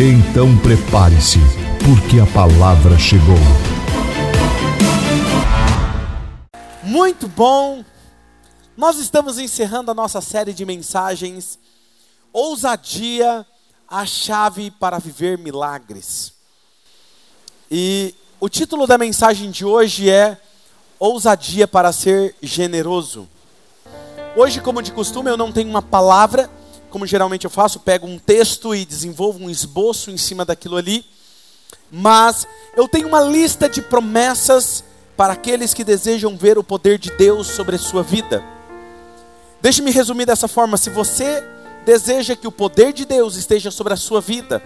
Então prepare-se, porque a palavra chegou. Muito bom! Nós estamos encerrando a nossa série de mensagens Ousadia, a chave para viver milagres. E o título da mensagem de hoje é Ousadia para ser generoso. Hoje, como de costume, eu não tenho uma palavra, como geralmente eu faço, pego um texto e desenvolvo um esboço em cima daquilo ali. Mas eu tenho uma lista de promessas para aqueles que desejam ver o poder de Deus sobre a sua vida. Deixe-me resumir dessa forma: se você deseja que o poder de Deus esteja sobre a sua vida,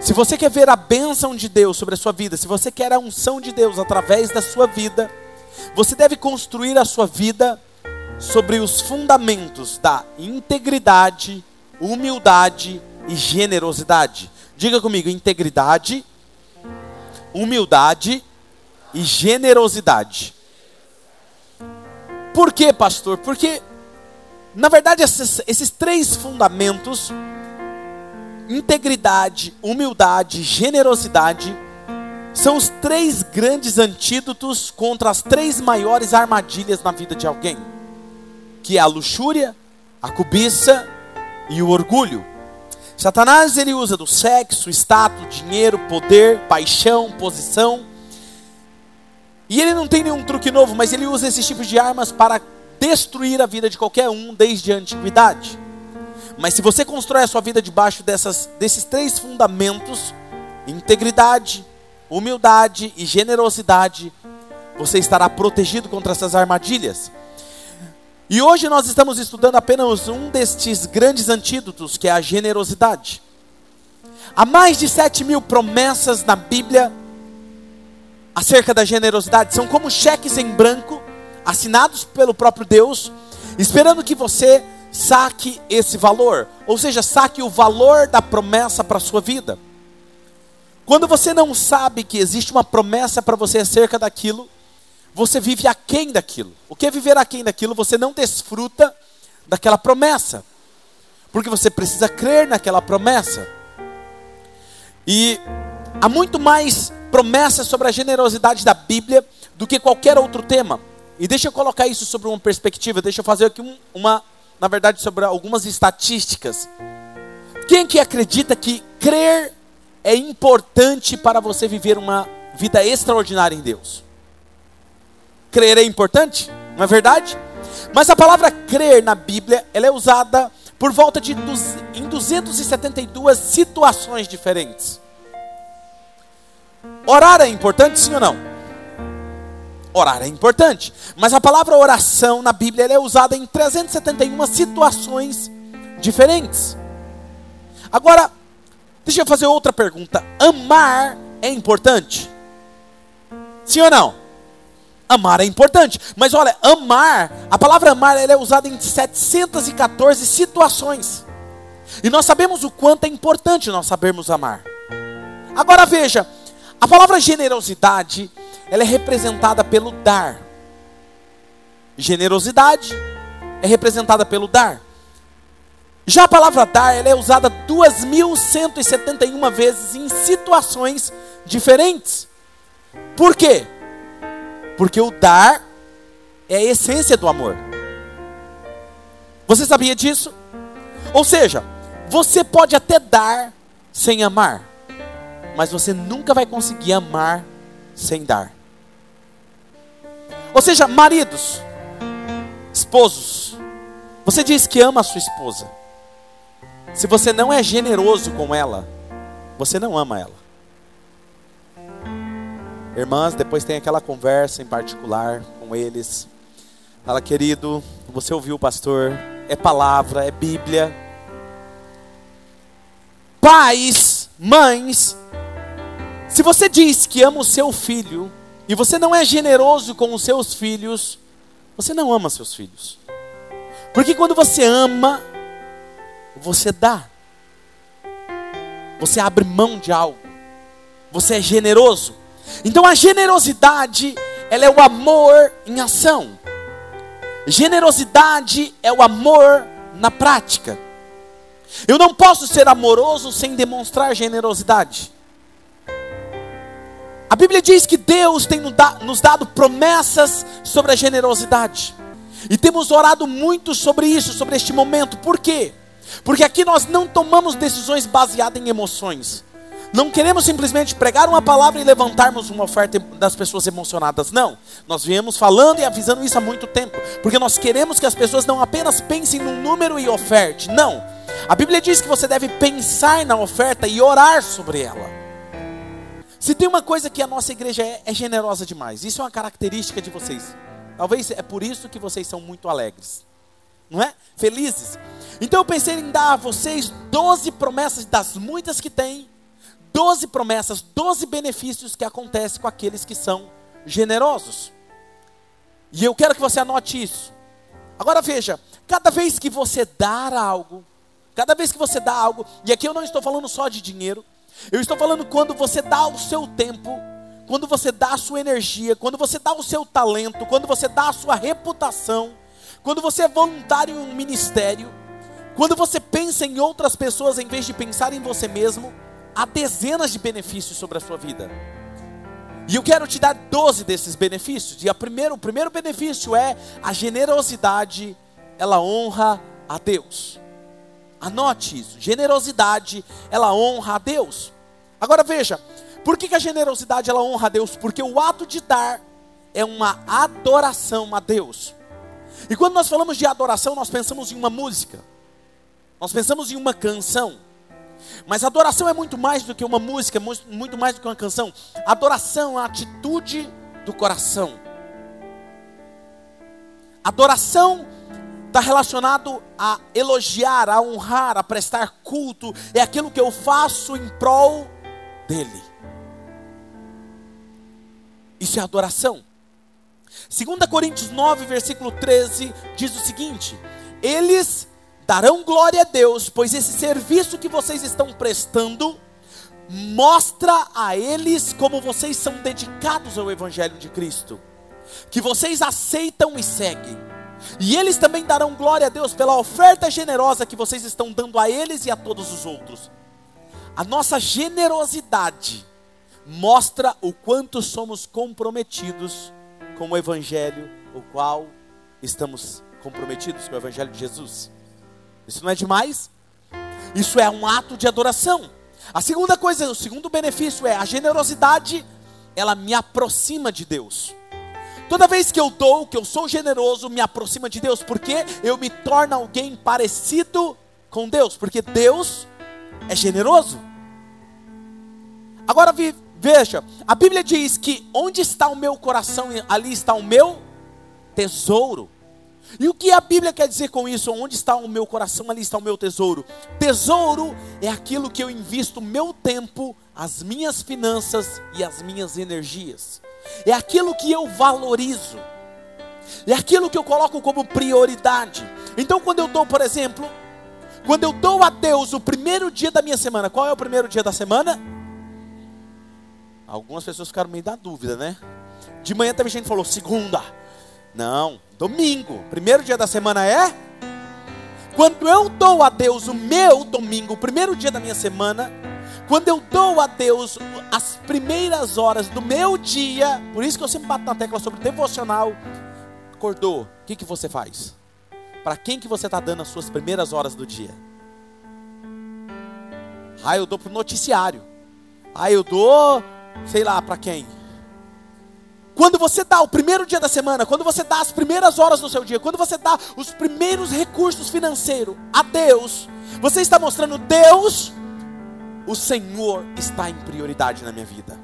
se você quer ver a bênção de Deus sobre a sua vida, se você quer a unção de Deus através da sua vida, você deve construir a sua vida sobre os fundamentos da integridade, humildade e generosidade. Diga comigo: integridade, humildade e generosidade. Por quê, pastor? Porque, na verdade, esses, esses três fundamentos integridade, humildade, generosidade são os três grandes antídotos contra as três maiores armadilhas na vida de alguém que é a luxúria, a cobiça e o orgulho. Satanás ele usa do sexo, status, dinheiro, poder, paixão, posição. E ele não tem nenhum truque novo, mas ele usa esses tipos de armas para destruir a vida de qualquer um desde a antiguidade. Mas se você constrói a sua vida debaixo dessas, desses três fundamentos, integridade, humildade e generosidade, você estará protegido contra essas armadilhas. E hoje nós estamos estudando apenas um destes grandes antídotos, que é a generosidade. Há mais de sete mil promessas na Bíblia acerca da generosidade. São como cheques em branco, assinados pelo próprio Deus, esperando que você saque esse valor. Ou seja, saque o valor da promessa para a sua vida. Quando você não sabe que existe uma promessa para você acerca daquilo, você vive aquém daquilo. O que é viver aquém daquilo? Você não desfruta daquela promessa. Porque você precisa crer naquela promessa. E há muito mais promessas sobre a generosidade da Bíblia do que qualquer outro tema. E deixa eu colocar isso sobre uma perspectiva, deixa eu fazer aqui um, uma, na verdade, sobre algumas estatísticas. Quem que acredita que crer é importante para você viver uma vida extraordinária em Deus? Crer é importante, não é verdade? Mas a palavra crer na Bíblia, ela é usada por volta de em 272 situações diferentes. Orar é importante, sim ou não? Orar é importante, mas a palavra oração na Bíblia é usada em 371 situações diferentes. Agora, deixa eu fazer outra pergunta. Amar é importante? Sim ou não? Amar é importante. Mas olha, amar, a palavra amar ela é usada em 714 situações. E nós sabemos o quanto é importante nós sabermos amar. Agora veja, a palavra generosidade, ela é representada pelo dar. Generosidade é representada pelo dar. Já a palavra dar, ela é usada 2171 vezes em situações diferentes. Por quê? Porque o dar é a essência do amor. Você sabia disso? Ou seja, você pode até dar sem amar, mas você nunca vai conseguir amar sem dar. Ou seja, maridos, esposos, você diz que ama a sua esposa. Se você não é generoso com ela, você não ama ela. Irmãs, depois tem aquela conversa em particular com eles. Fala, querido, você ouviu o pastor? É palavra, é Bíblia. Pais Mães, se você diz que ama o seu filho e você não é generoso com os seus filhos, você não ama seus filhos. Porque quando você ama, você dá. Você abre mão de algo. Você é generoso. Então a generosidade, ela é o amor em ação. Generosidade é o amor na prática. Eu não posso ser amoroso sem demonstrar generosidade. A Bíblia diz que Deus tem nos dado promessas sobre a generosidade. E temos orado muito sobre isso, sobre este momento. Por quê? Porque aqui nós não tomamos decisões baseadas em emoções. Não queremos simplesmente pregar uma palavra e levantarmos uma oferta das pessoas emocionadas. Não. Nós viemos falando e avisando isso há muito tempo. Porque nós queremos que as pessoas não apenas pensem no número e oferte. Não. A Bíblia diz que você deve pensar na oferta e orar sobre ela. Se tem uma coisa que a nossa igreja é, é generosa demais. Isso é uma característica de vocês. Talvez é por isso que vocês são muito alegres. Não é? Felizes. Então eu pensei em dar a vocês 12 promessas das muitas que tem. 12 promessas, 12 benefícios que acontecem com aqueles que são generosos. E eu quero que você anote isso. Agora veja, cada vez que você dar algo, cada vez que você dá algo, e aqui eu não estou falando só de dinheiro, eu estou falando quando você dá o seu tempo, quando você dá a sua energia, quando você dá o seu talento, quando você dá a sua reputação, quando você é voluntário em um ministério, quando você pensa em outras pessoas em vez de pensar em você mesmo, há dezenas de benefícios sobre a sua vida. E eu quero te dar 12 desses benefícios. E a primeiro, o primeiro benefício é a generosidade, ela honra a Deus. Anote isso. Generosidade, ela honra a Deus. Agora veja, por que, que a generosidade ela honra a Deus? Porque o ato de dar é uma adoração a Deus. E quando nós falamos de adoração, nós pensamos em uma música. Nós pensamos em uma canção. Mas adoração é muito mais do que uma música, muito mais do que uma canção. Adoração é a atitude do coração. Adoração está relacionado a elogiar, a honrar, a prestar culto. É aquilo que eu faço em prol dele. Isso é adoração. 2 Coríntios 9, versículo 13, diz o seguinte: Eles darão glória a Deus, pois esse serviço que vocês estão prestando mostra a eles como vocês são dedicados ao Evangelho de Cristo, que vocês aceitam e seguem. E eles também darão glória a Deus pela oferta generosa que vocês estão dando a eles e a todos os outros. A nossa generosidade mostra o quanto somos comprometidos com o Evangelho, o qual estamos comprometidos com o Evangelho de Jesus. Isso não é demais? Isso é um ato de adoração. A segunda coisa, o segundo benefício é a generosidade, ela me aproxima de Deus. Toda vez que eu dou, que eu sou generoso, me aproxima de Deus, porque eu me torno alguém parecido com Deus, porque Deus é generoso. Agora veja, a Bíblia diz que onde está o meu coração, ali está o meu tesouro. E o que a Bíblia quer dizer com isso? Onde está o meu coração, ali está o meu tesouro. Tesouro é aquilo que eu invisto meu tempo, as minhas finanças e as minhas energias. É aquilo que eu valorizo. É aquilo que eu coloco como prioridade. Então, quando eu dou, por exemplo, quando eu dou a Deus o primeiro dia da minha semana, qual é o primeiro dia da semana? Algumas pessoas ficaram meio da dúvida, né? De manhã teve gente que falou segunda. Não, domingo. Primeiro dia da semana é? Quando eu dou a Deus o meu domingo, o primeiro dia da minha semana, quando eu dou a Deus as primeiras horas do meu dia, por isso que eu sempre bato na tecla sobre devocional, acordou, o que, que você faz? Para quem que você está dando as suas primeiras horas do dia? Ah, eu dou para o noticiário. Ah, eu dou, sei lá, para quem? Quando você dá o primeiro dia da semana, quando você dá as primeiras horas do seu dia, quando você dá os primeiros recursos financeiros a Deus, você está mostrando Deus, o Senhor está em prioridade na minha vida.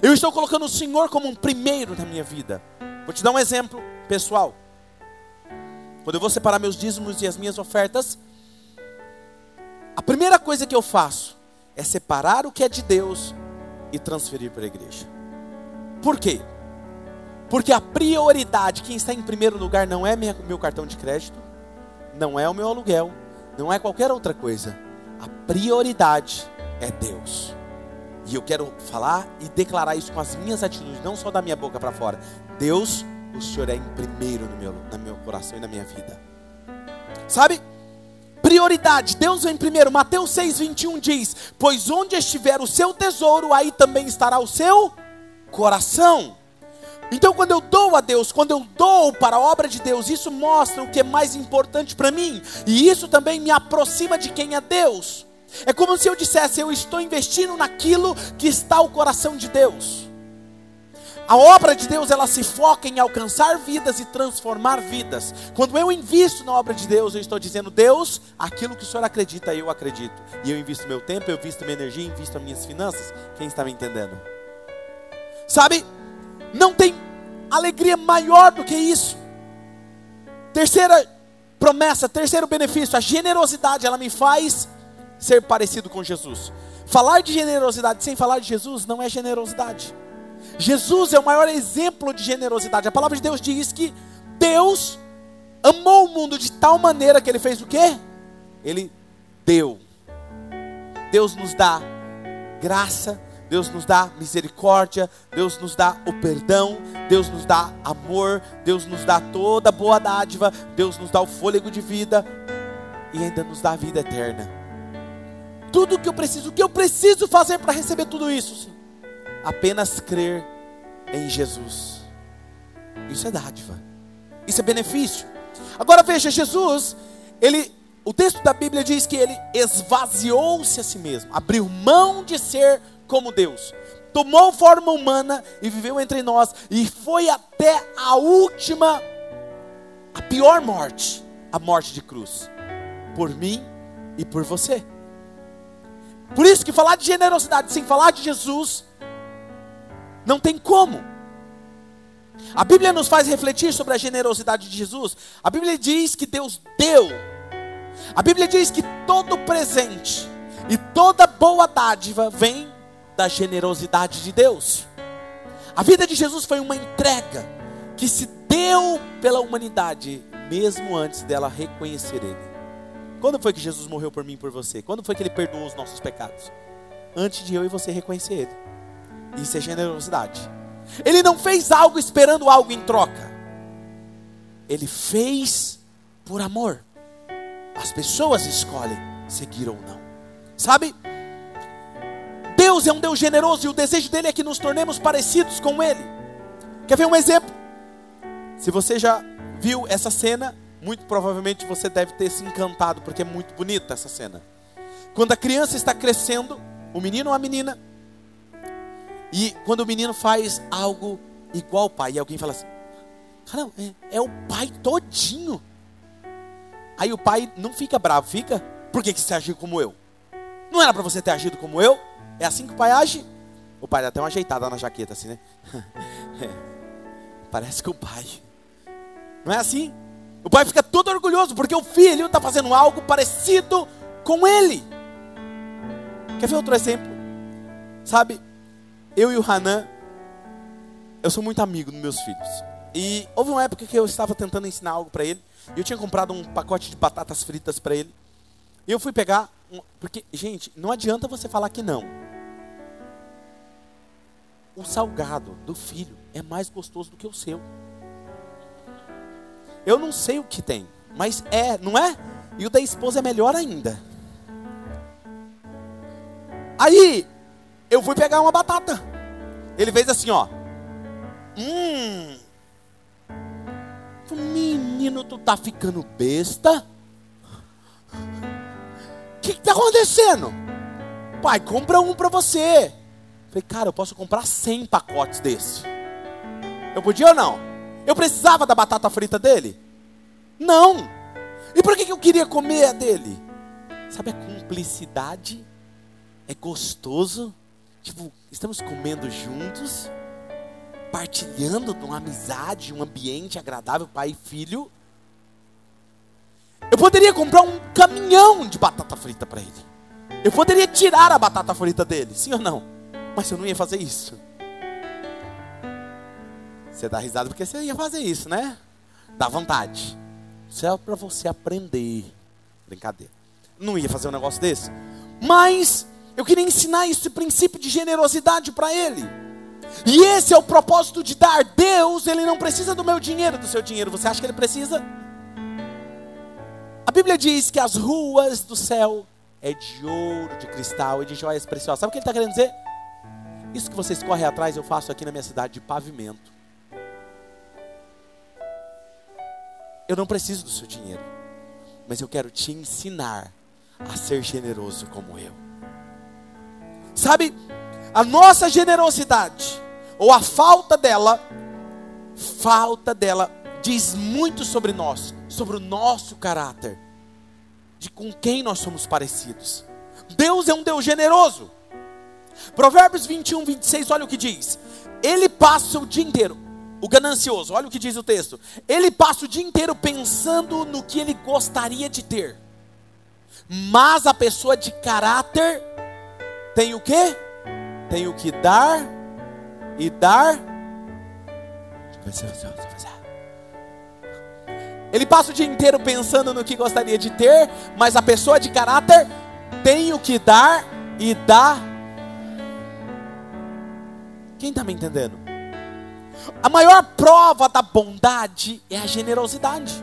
Eu estou colocando o Senhor como um primeiro na minha vida. Vou te dar um exemplo pessoal. Quando eu vou separar meus dízimos e as minhas ofertas, a primeira coisa que eu faço, é separar o que é de Deus e transferir para a igreja. Por quê? Porque a prioridade, quem está em primeiro lugar, não é meu cartão de crédito, não é o meu aluguel, não é qualquer outra coisa. A prioridade é Deus. E eu quero falar e declarar isso com as minhas atitudes, não só da minha boca para fora. Deus, o Senhor é em primeiro no meu, no meu coração e na minha vida. Sabe? Prioridade, Deus vem primeiro. Mateus 6,21 diz: Pois onde estiver o seu tesouro, aí também estará o seu coração. Então, quando eu dou a Deus, quando eu dou para a obra de Deus, isso mostra o que é mais importante para mim, e isso também me aproxima de quem é Deus. É como se eu dissesse: eu estou investindo naquilo que está o coração de Deus. A obra de Deus, ela se foca em alcançar vidas e transformar vidas. Quando eu invisto na obra de Deus, eu estou dizendo, Deus, aquilo que o Senhor acredita, eu acredito. E eu invisto meu tempo, eu invisto minha energia, invisto as minhas finanças. Quem está me entendendo? Sabe, não tem alegria maior do que isso. Terceira promessa, terceiro benefício, a generosidade, ela me faz ser parecido com Jesus. Falar de generosidade sem falar de Jesus não é generosidade. Jesus é o maior exemplo de generosidade. A palavra de Deus diz que Deus amou o mundo de tal maneira que ele fez o quê? Ele deu. Deus nos dá graça, Deus nos dá misericórdia, Deus nos dá o perdão, Deus nos dá amor, Deus nos dá toda boa dádiva, Deus nos dá o fôlego de vida e ainda nos dá a vida eterna. Tudo o que eu preciso, o que eu preciso fazer para receber tudo isso? Apenas crer em Jesus. Isso é dádiva. Isso é benefício. Agora veja, Jesus, ele, o texto da Bíblia diz que ele esvaziou-se a si mesmo, abriu mão de ser como Deus. Tomou forma humana e viveu entre nós e foi até a última a pior morte, a morte de cruz, por mim e por você. Por isso que falar de generosidade sem falar de Jesus não tem como. A Bíblia nos faz refletir sobre a generosidade de Jesus. A Bíblia diz que Deus deu. A Bíblia diz que todo presente e toda boa dádiva vem da generosidade de Deus. A vida de Jesus foi uma entrega que se deu pela humanidade, mesmo antes dela reconhecer Ele. Quando foi que Jesus morreu por mim e por você? Quando foi que Ele perdoou os nossos pecados? Antes de eu e você reconhecer Ele. Isso é generosidade. Ele não fez algo esperando algo em troca. Ele fez por amor. As pessoas escolhem seguir ou não. Sabe? Deus é um Deus generoso e o desejo dele é que nos tornemos parecidos com ele. Quer ver um exemplo? Se você já viu essa cena, muito provavelmente você deve ter se encantado, porque é muito bonita essa cena. Quando a criança está crescendo, o menino ou a menina, e quando o menino faz algo igual ao pai, e alguém fala assim: Caramba, é, é o pai todinho. Aí o pai não fica bravo, fica? Por que, que você agiu como eu? Não era para você ter agido como eu? É assim que o pai age? O pai dá até uma ajeitada na jaqueta, assim, né? É, parece que o pai. Não é assim? O pai fica todo orgulhoso porque o filho está fazendo algo parecido com ele. Quer ver outro exemplo? Sabe, eu e o Hanan, eu sou muito amigo dos meus filhos. E houve uma época que eu estava tentando ensinar algo para ele. E eu tinha comprado um pacote de batatas fritas para ele. E eu fui pegar, um, porque, gente, não adianta você falar que não. O salgado do filho é mais gostoso do que o seu. Eu não sei o que tem, mas é, não é? E o da esposa é melhor ainda. Aí, eu fui pegar uma batata. Ele fez assim, ó. Hum. Menino, tu tá ficando besta? O que, que tá acontecendo? Pai, compra um para você. Falei, cara, eu posso comprar 100 pacotes desse. Eu podia ou não? Eu precisava da batata frita dele? Não. E por que, que eu queria comer a dele? Sabe a cumplicidade? É gostoso. Tipo, estamos comendo juntos, partilhando de uma amizade, um ambiente agradável, pai e filho. Eu poderia comprar um caminhão de batata frita para ele. Eu poderia tirar a batata frita dele, sim ou não? Mas eu não ia fazer isso. Você dá risada porque você ia fazer isso, né? Dá vontade. Isso é para você aprender. Brincadeira. Não ia fazer um negócio desse. Mas eu queria ensinar esse princípio de generosidade para ele. E esse é o propósito de dar. Deus, ele não precisa do meu dinheiro, do seu dinheiro. Você acha que ele precisa? Bíblia diz que as ruas do céu é de ouro, de cristal e de joias preciosas. Sabe o que ele está querendo dizer? Isso que vocês correm atrás, eu faço aqui na minha cidade de pavimento. Eu não preciso do seu dinheiro, mas eu quero te ensinar a ser generoso como eu. Sabe, a nossa generosidade, ou a falta dela, falta dela, diz muito sobre nós, sobre o nosso caráter, de com quem nós somos parecidos. Deus é um Deus generoso. Provérbios 21, 26, olha o que diz. Ele passa o dia inteiro, o ganancioso, olha o que diz o texto. Ele passa o dia inteiro pensando no que ele gostaria de ter. Mas a pessoa de caráter tem o que? Tem o que dar e dar. Ele passa o dia inteiro pensando no que gostaria de ter, mas a pessoa de caráter tem o que dar e dá. Quem está me entendendo? A maior prova da bondade é a generosidade.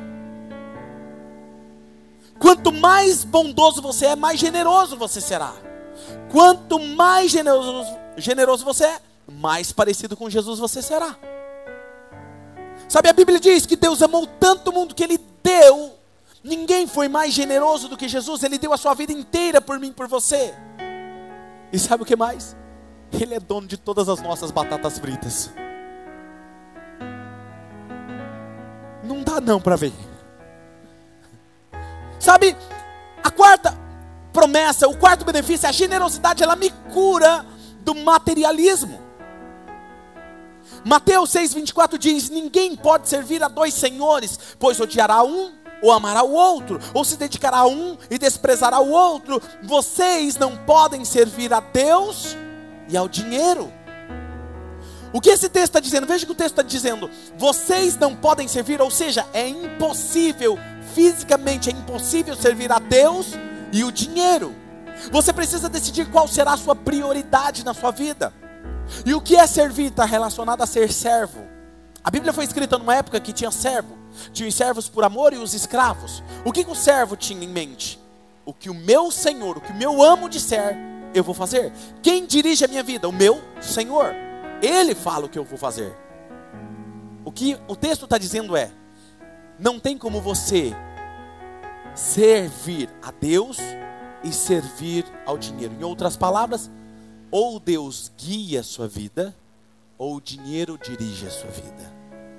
Quanto mais bondoso você é, mais generoso você será. Quanto mais generoso, generoso você é, mais parecido com Jesus você será. Sabe, a Bíblia diz que Deus amou tanto o mundo que Ele deu. Ninguém foi mais generoso do que Jesus. Ele deu a sua vida inteira por mim, por você. E sabe o que mais? Ele é dono de todas as nossas batatas fritas. Não dá não para ver. Sabe, a quarta promessa, o quarto benefício, a generosidade, ela me cura do materialismo. Mateus 6,24 diz: Ninguém pode servir a dois senhores, pois odiará um ou amará o outro, ou se dedicará a um e desprezará o outro. Vocês não podem servir a Deus e ao dinheiro. O que esse texto está dizendo? Veja que o texto está dizendo: vocês não podem servir, ou seja, é impossível, fisicamente é impossível servir a Deus e o dinheiro. Você precisa decidir qual será a sua prioridade na sua vida. E o que é servir está relacionado a ser servo. A Bíblia foi escrita numa época que tinha servo. Tinha os servos por amor e os escravos. O que, que o servo tinha em mente? O que o meu Senhor, o que o meu amo disser, eu vou fazer. Quem dirige a minha vida? O meu Senhor. Ele fala o que eu vou fazer. O que o texto está dizendo é: não tem como você servir a Deus e servir ao dinheiro. Em outras palavras, ou Deus guia a sua vida, ou o dinheiro dirige a sua vida.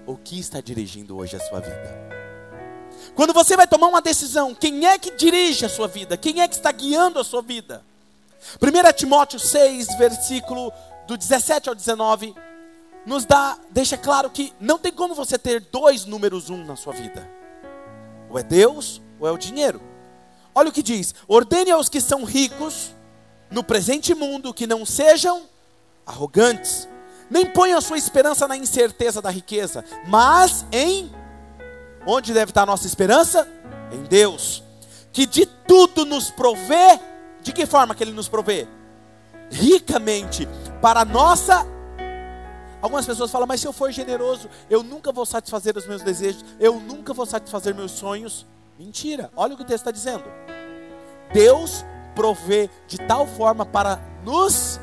O que está dirigindo hoje a sua vida? Quando você vai tomar uma decisão, quem é que dirige a sua vida? Quem é que está guiando a sua vida? 1 Timóteo 6, versículo do 17 ao 19, nos dá, deixa claro que não tem como você ter dois números um na sua vida. Ou é Deus, ou é o dinheiro. Olha o que diz: ordene aos que são ricos no presente mundo que não sejam arrogantes, nem ponham a sua esperança na incerteza da riqueza, mas em onde deve estar a nossa esperança? Em Deus, que de tudo nos provê. De que forma que ele nos provê? ricamente para a nossa. Algumas pessoas falam, mas se eu for generoso, eu nunca vou satisfazer os meus desejos, eu nunca vou satisfazer meus sonhos. Mentira, olha o que o texto está dizendo. Deus provê de tal forma para nos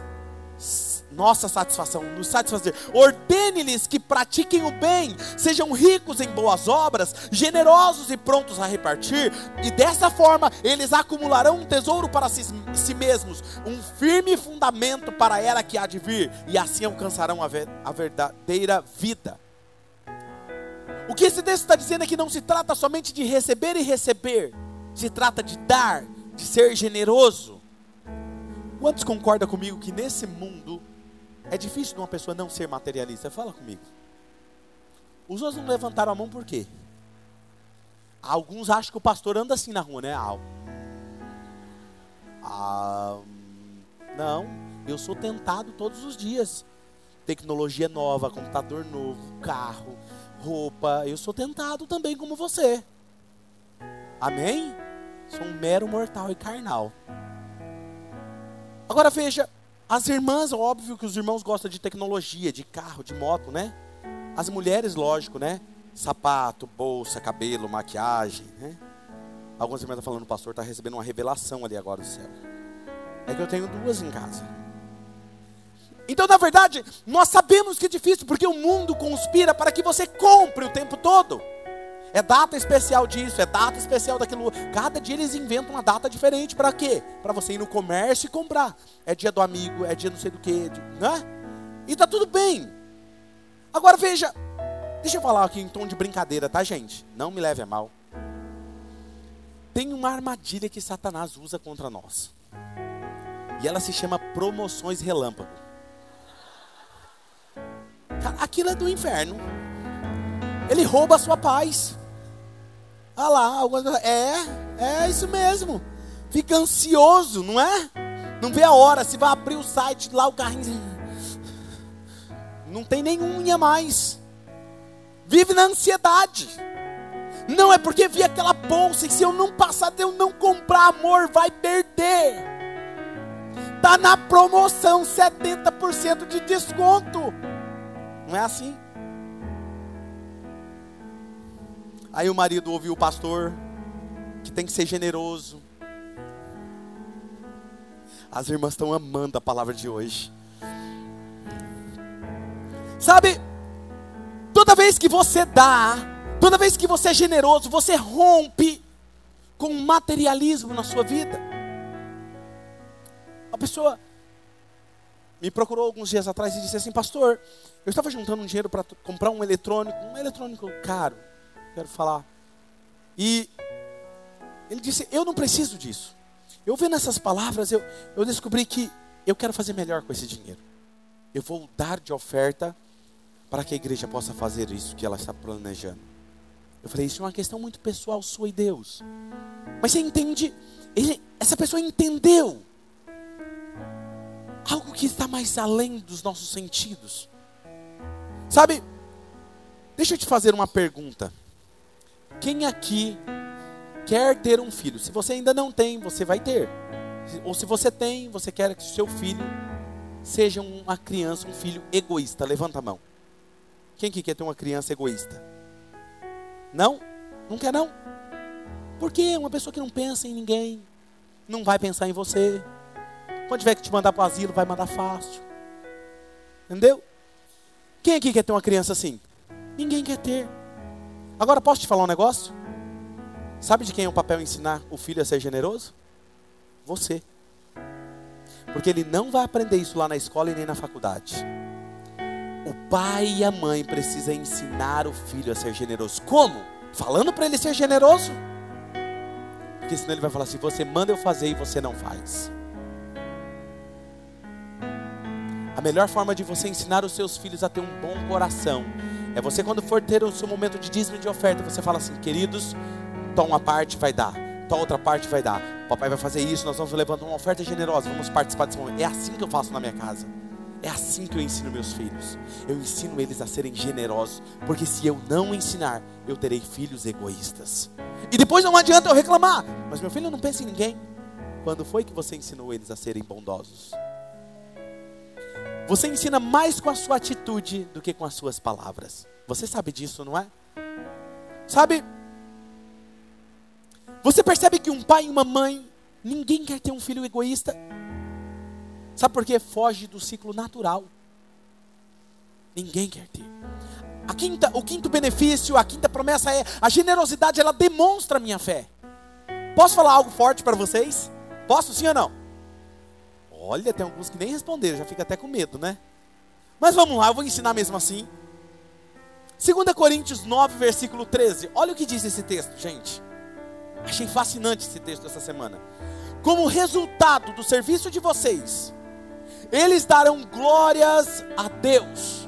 nossa satisfação, nos satisfazer. Ordene-lhes que pratiquem o bem, sejam ricos em boas obras, generosos e prontos a repartir, e dessa forma eles acumularão um tesouro para si, si mesmos, um firme fundamento para a era que há de vir, e assim alcançarão a, ver, a verdadeira vida. O que esse texto está dizendo é que não se trata somente de receber e receber, se trata de dar, de ser generoso. Quantos concordam comigo que nesse mundo é difícil de uma pessoa não ser materialista. Fala comigo. Os outros não levantaram a mão por quê? Alguns acham que o pastor anda assim na rua, né? Ah, não, eu sou tentado todos os dias. Tecnologia nova, computador novo, carro, roupa. Eu sou tentado também como você. Amém? Sou um mero mortal e carnal. Agora veja, as irmãs, óbvio que os irmãos gostam de tecnologia, de carro, de moto, né? As mulheres, lógico, né? Sapato, bolsa, cabelo, maquiagem, né? Algumas irmãs estão falando, o pastor está recebendo uma revelação ali agora do céu. É que eu tenho duas em casa. Então, na verdade, nós sabemos que é difícil, porque o mundo conspira para que você compre o tempo todo. É data especial disso, é data especial daquilo. Cada dia eles inventam uma data diferente para quê? Para você ir no comércio e comprar. É dia do amigo, é dia não sei do que, né? E tá tudo bem. Agora veja, deixa eu falar aqui em tom de brincadeira, tá, gente? Não me leve a mal. Tem uma armadilha que Satanás usa contra nós. E ela se chama promoções relâmpago. Aquilo é do inferno. Ele rouba a sua paz. Ah lá, é, é isso mesmo. Fica ansioso, não é? Não vê a hora, se vai abrir o site lá, o carrinho. Não tem unha mais. Vive na ansiedade. Não é porque vi aquela bolsa e se eu não passar, eu não comprar amor, vai perder. Tá na promoção, 70% de desconto. Não é assim? Aí o marido ouviu o pastor que tem que ser generoso. As irmãs estão amando a palavra de hoje. Sabe, toda vez que você dá, toda vez que você é generoso, você rompe com o materialismo na sua vida. A pessoa me procurou alguns dias atrás e disse assim: Pastor, eu estava juntando um dinheiro para comprar um eletrônico, um eletrônico caro quero falar. E ele disse: Eu não preciso disso. Eu vendo essas palavras, eu, eu descobri que eu quero fazer melhor com esse dinheiro. Eu vou dar de oferta para que a igreja possa fazer isso que ela está planejando. Eu falei: Isso é uma questão muito pessoal sua e Deus. Mas você entende? Ele, essa pessoa entendeu algo que está mais além dos nossos sentidos. Sabe? Deixa eu te fazer uma pergunta. Quem aqui quer ter um filho? Se você ainda não tem, você vai ter. Ou se você tem, você quer que o seu filho seja uma criança, um filho egoísta. Levanta a mão. Quem que quer ter uma criança egoísta? Não? Não quer não? Por quê? Uma pessoa que não pensa em ninguém, não vai pensar em você. Quando tiver que te mandar para o asilo, vai mandar fácil. Entendeu? Quem aqui quer ter uma criança assim? Ninguém quer ter. Agora posso te falar um negócio? Sabe de quem é o papel ensinar o filho a ser generoso? Você. Porque ele não vai aprender isso lá na escola e nem na faculdade. O pai e a mãe precisam ensinar o filho a ser generoso. Como? Falando para ele ser generoso? Porque senão ele vai falar assim: você manda eu fazer e você não faz. A melhor forma de você ensinar os seus filhos a ter um bom coração é você quando for ter o seu momento de dízimo de oferta, você fala assim, queridos, então uma parte vai dar, então outra parte vai dar. Papai vai fazer isso, nós vamos levantar uma oferta generosa, vamos participar desse momento. É assim que eu faço na minha casa. É assim que eu ensino meus filhos. Eu ensino eles a serem generosos, porque se eu não ensinar, eu terei filhos egoístas. E depois não adianta eu reclamar, mas meu filho não pensa em ninguém. Quando foi que você ensinou eles a serem bondosos? Você ensina mais com a sua atitude do que com as suas palavras. Você sabe disso, não é? Sabe? Você percebe que um pai e uma mãe, ninguém quer ter um filho egoísta. Sabe por quê? Foge do ciclo natural. Ninguém quer ter. A quinta, o quinto benefício, a quinta promessa é a generosidade, ela demonstra a minha fé. Posso falar algo forte para vocês? Posso sim ou não? Olha, tem alguns que nem responderam, já fica até com medo, né? Mas vamos lá, eu vou ensinar mesmo assim. 2 Coríntios 9, versículo 13. Olha o que diz esse texto, gente. Achei fascinante esse texto essa semana. Como resultado do serviço de vocês, eles darão glórias a Deus,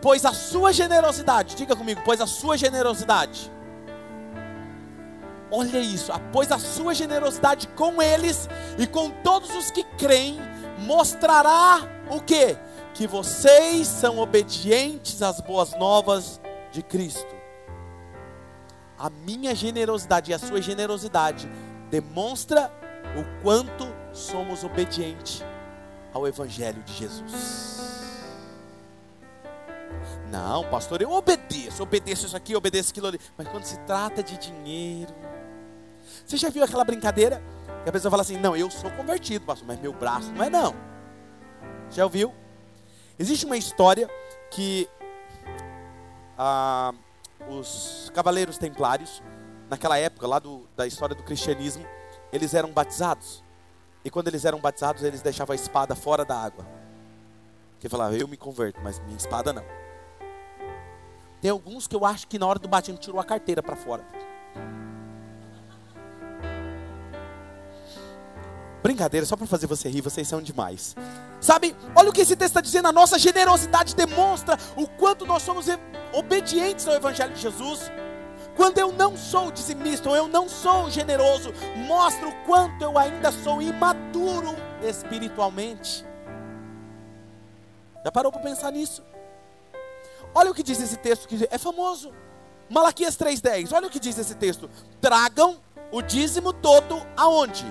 pois a sua generosidade, diga comigo, pois a sua generosidade Olha isso, pois a sua generosidade com eles e com todos os que creem mostrará o que? Que vocês são obedientes às boas novas de Cristo. A minha generosidade e a sua generosidade demonstra o quanto somos obedientes ao Evangelho de Jesus. Não, pastor, eu obedeço, obedeço isso aqui, obedeço aquilo ali. Mas quando se trata de dinheiro, você já viu aquela brincadeira? Que a pessoa fala assim: Não, eu sou convertido, pastor, mas meu braço não é, não. Já ouviu? Existe uma história que ah, os cavaleiros templários, naquela época, lá do, da história do cristianismo, eles eram batizados. E quando eles eram batizados, eles deixavam a espada fora da água. Que falava, eu me converto, mas minha espada não. Tem alguns que eu acho que na hora do batismo tirou a carteira para fora. Brincadeira, só para fazer você rir, vocês são demais. Sabe, olha o que esse texto está dizendo: a nossa generosidade demonstra o quanto nós somos obedientes ao Evangelho de Jesus. Quando eu não sou dizimista, ou eu não sou generoso, mostra o quanto eu ainda sou imaturo espiritualmente. Já parou para pensar nisso? Olha o que diz esse texto que é famoso. Malaquias 3:10. Olha o que diz esse texto: Tragam o dízimo todo aonde?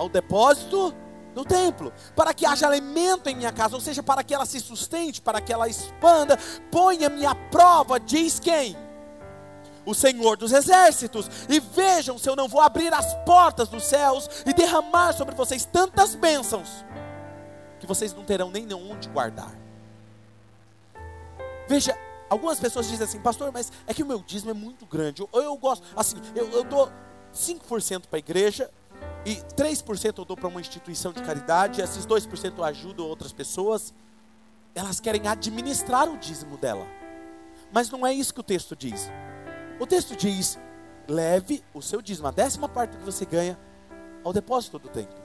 Ao depósito do templo, para que haja alimento em minha casa, ou seja, para que ela se sustente, para que ela expanda, ponha-me à prova, diz quem? O Senhor dos exércitos, e vejam se eu não vou abrir as portas dos céus e derramar sobre vocês tantas bênçãos, que vocês não terão nem onde guardar. Veja, algumas pessoas dizem assim, pastor, mas é que o meu dízimo é muito grande, eu, eu gosto, assim, eu, eu dou 5% para a igreja, e 3% eu dou para uma instituição de caridade, esses 2% eu ajudo outras pessoas. Elas querem administrar o dízimo dela. Mas não é isso que o texto diz. O texto diz: leve o seu dízimo, a décima parte que você ganha, ao depósito do templo.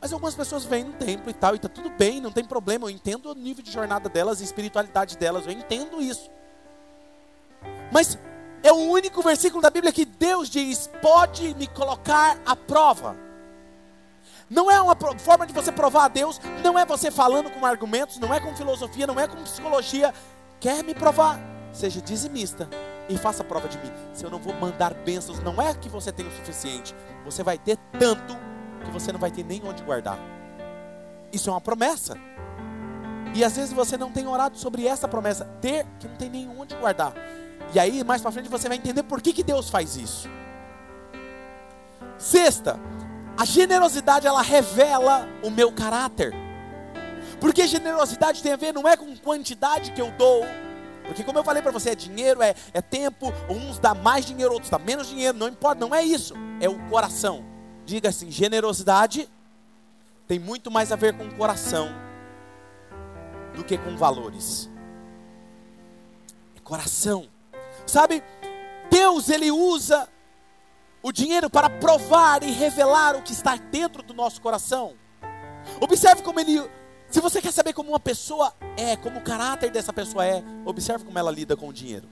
Mas algumas pessoas vêm no templo e tal, e está tudo bem, não tem problema. Eu entendo o nível de jornada delas e espiritualidade delas, eu entendo isso. Mas é o único versículo da Bíblia que Deus diz: pode me colocar à prova. Não é uma forma de você provar a Deus, não é você falando com argumentos, não é com filosofia, não é com psicologia. Quer me provar? Seja dizimista e faça prova de mim. Se eu não vou mandar bênçãos, não é que você tem o suficiente, você vai ter tanto que você não vai ter nem onde guardar. Isso é uma promessa. E às vezes você não tem orado sobre essa promessa, ter que não tem nem onde guardar. E aí, mais para frente, você vai entender por que, que Deus faz isso. Sexta, a generosidade ela revela o meu caráter. Porque generosidade tem a ver não é com quantidade que eu dou. Porque como eu falei para você, é dinheiro, é, é tempo, uns dá mais dinheiro, outros dá menos dinheiro, não importa, não é isso. É o coração. Diga assim, generosidade tem muito mais a ver com o coração do que com valores. É coração. Sabe, Deus ele usa o dinheiro para provar e revelar o que está dentro do nosso coração. Observe como ele, se você quer saber como uma pessoa é, como o caráter dessa pessoa é, observe como ela lida com o dinheiro.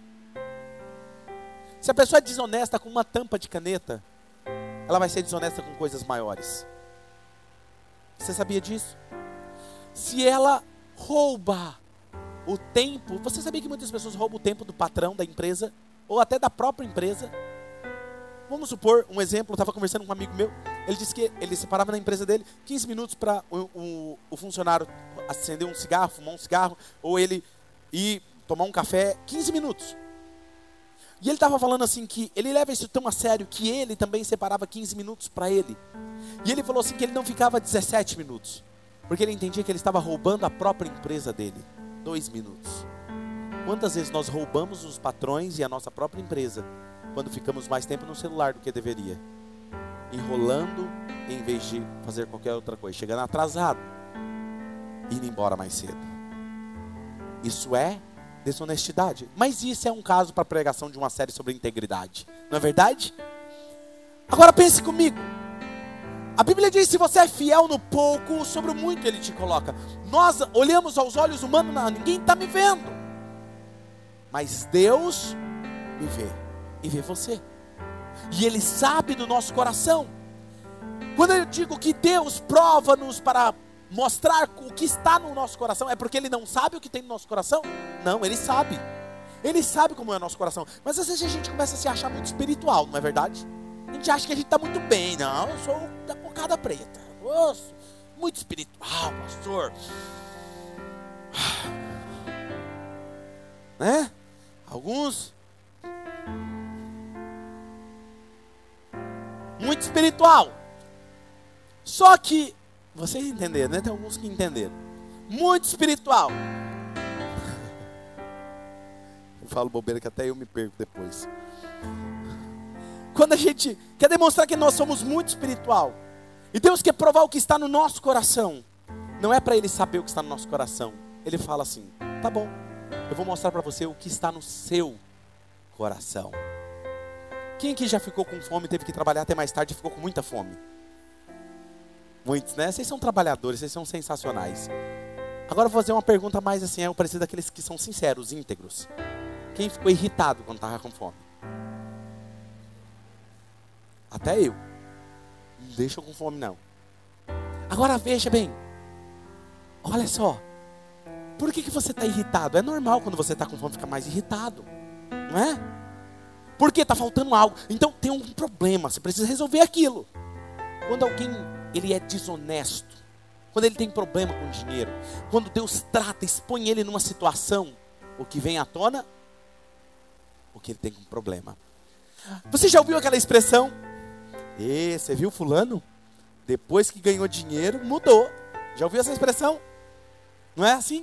Se a pessoa é desonesta com uma tampa de caneta, ela vai ser desonesta com coisas maiores. Você sabia disso? Se ela rouba o tempo. Você sabia que muitas pessoas roubam o tempo do patrão da empresa ou até da própria empresa? Vamos supor um exemplo, eu estava conversando com um amigo meu, ele disse que ele separava na empresa dele 15 minutos para o, o, o, funcionário acender um cigarro, fumar um cigarro, ou ele ir tomar um café, 15 minutos. E ele estava falando assim que ele leva isso tão a sério que ele também separava 15 minutos para ele. E ele falou assim que ele não ficava 17 minutos, porque ele entendia que ele estava roubando a própria empresa dele dois minutos. Quantas vezes nós roubamos os patrões e a nossa própria empresa quando ficamos mais tempo no celular do que deveria? Enrolando em vez de fazer qualquer outra coisa, chegando atrasado, indo embora mais cedo. Isso é desonestidade. Mas isso é um caso para pregação de uma série sobre integridade, não é verdade? Agora pense comigo. A Bíblia diz: se você é fiel no pouco, sobre o muito Ele te coloca. Nós olhamos aos olhos humanos, não, ninguém está me vendo. Mas Deus me vê e vê você. e Ele sabe do nosso coração. Quando eu digo que Deus prova-nos para mostrar o que está no nosso coração, é porque Ele não sabe o que tem no nosso coração? Não, Ele sabe. Ele sabe como é o nosso coração. Mas às vezes a gente começa a se achar muito espiritual, não é verdade? A gente acha que a gente está muito bem. Não, eu sou da cocada preta. Nossa, muito espiritual, pastor. Né? Alguns. Muito espiritual. Só que, vocês entenderam, né? Tem alguns que entenderam. Muito espiritual. Eu falo bobeira que até eu me perco depois. Quando a gente quer demonstrar que nós somos muito espiritual, e Deus quer provar o que está no nosso coração, não é para Ele saber o que está no nosso coração. Ele fala assim: tá bom, eu vou mostrar para você o que está no seu coração. Quem aqui já ficou com fome, teve que trabalhar até mais tarde e ficou com muita fome? Muitos, né? Vocês são trabalhadores, vocês são sensacionais. Agora vou fazer uma pergunta mais assim, é o parecido daqueles que são sinceros, íntegros. Quem ficou irritado quando estava com fome? Até eu. Não deixa com fome não. Agora veja bem. Olha só. Por que, que você está irritado? É normal quando você está com fome ficar mais irritado. Não é? Porque está faltando algo. Então tem um problema. Você precisa resolver aquilo. Quando alguém ele é desonesto, quando ele tem problema com dinheiro, quando Deus trata, expõe ele numa situação, o que vem à tona? O que ele tem um problema. Você já ouviu aquela expressão? E você viu fulano? Depois que ganhou dinheiro, mudou. Já ouviu essa expressão? Não é assim?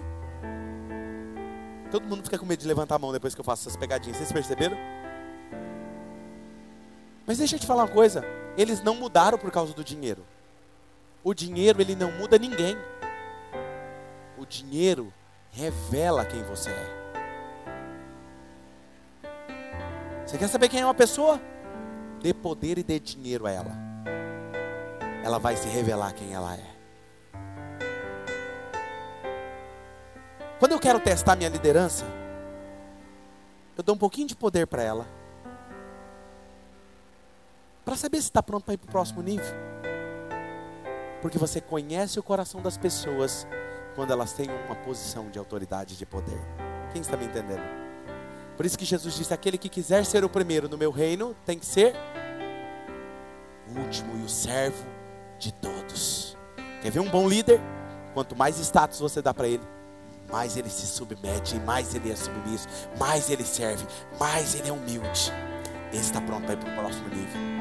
Todo mundo fica com medo de levantar a mão depois que eu faço essas pegadinhas. Vocês perceberam? Mas deixa eu te falar uma coisa. Eles não mudaram por causa do dinheiro. O dinheiro, ele não muda ninguém. O dinheiro revela quem você é. Você quer saber quem é uma pessoa? Dê poder e dê dinheiro a ela. Ela vai se revelar quem ela é. Quando eu quero testar minha liderança, eu dou um pouquinho de poder para ela. Para saber se está pronto para ir para o próximo nível. Porque você conhece o coração das pessoas quando elas têm uma posição de autoridade e de poder. Quem está me entendendo? Por isso que Jesus disse: aquele que quiser ser o primeiro no meu reino tem que ser o último e o servo de todos. Quer ver um bom líder? Quanto mais status você dá para ele, mais ele se submete, mais ele é submisso, mais ele serve, mais ele é humilde. Ele está pronto para ir para o próximo nível.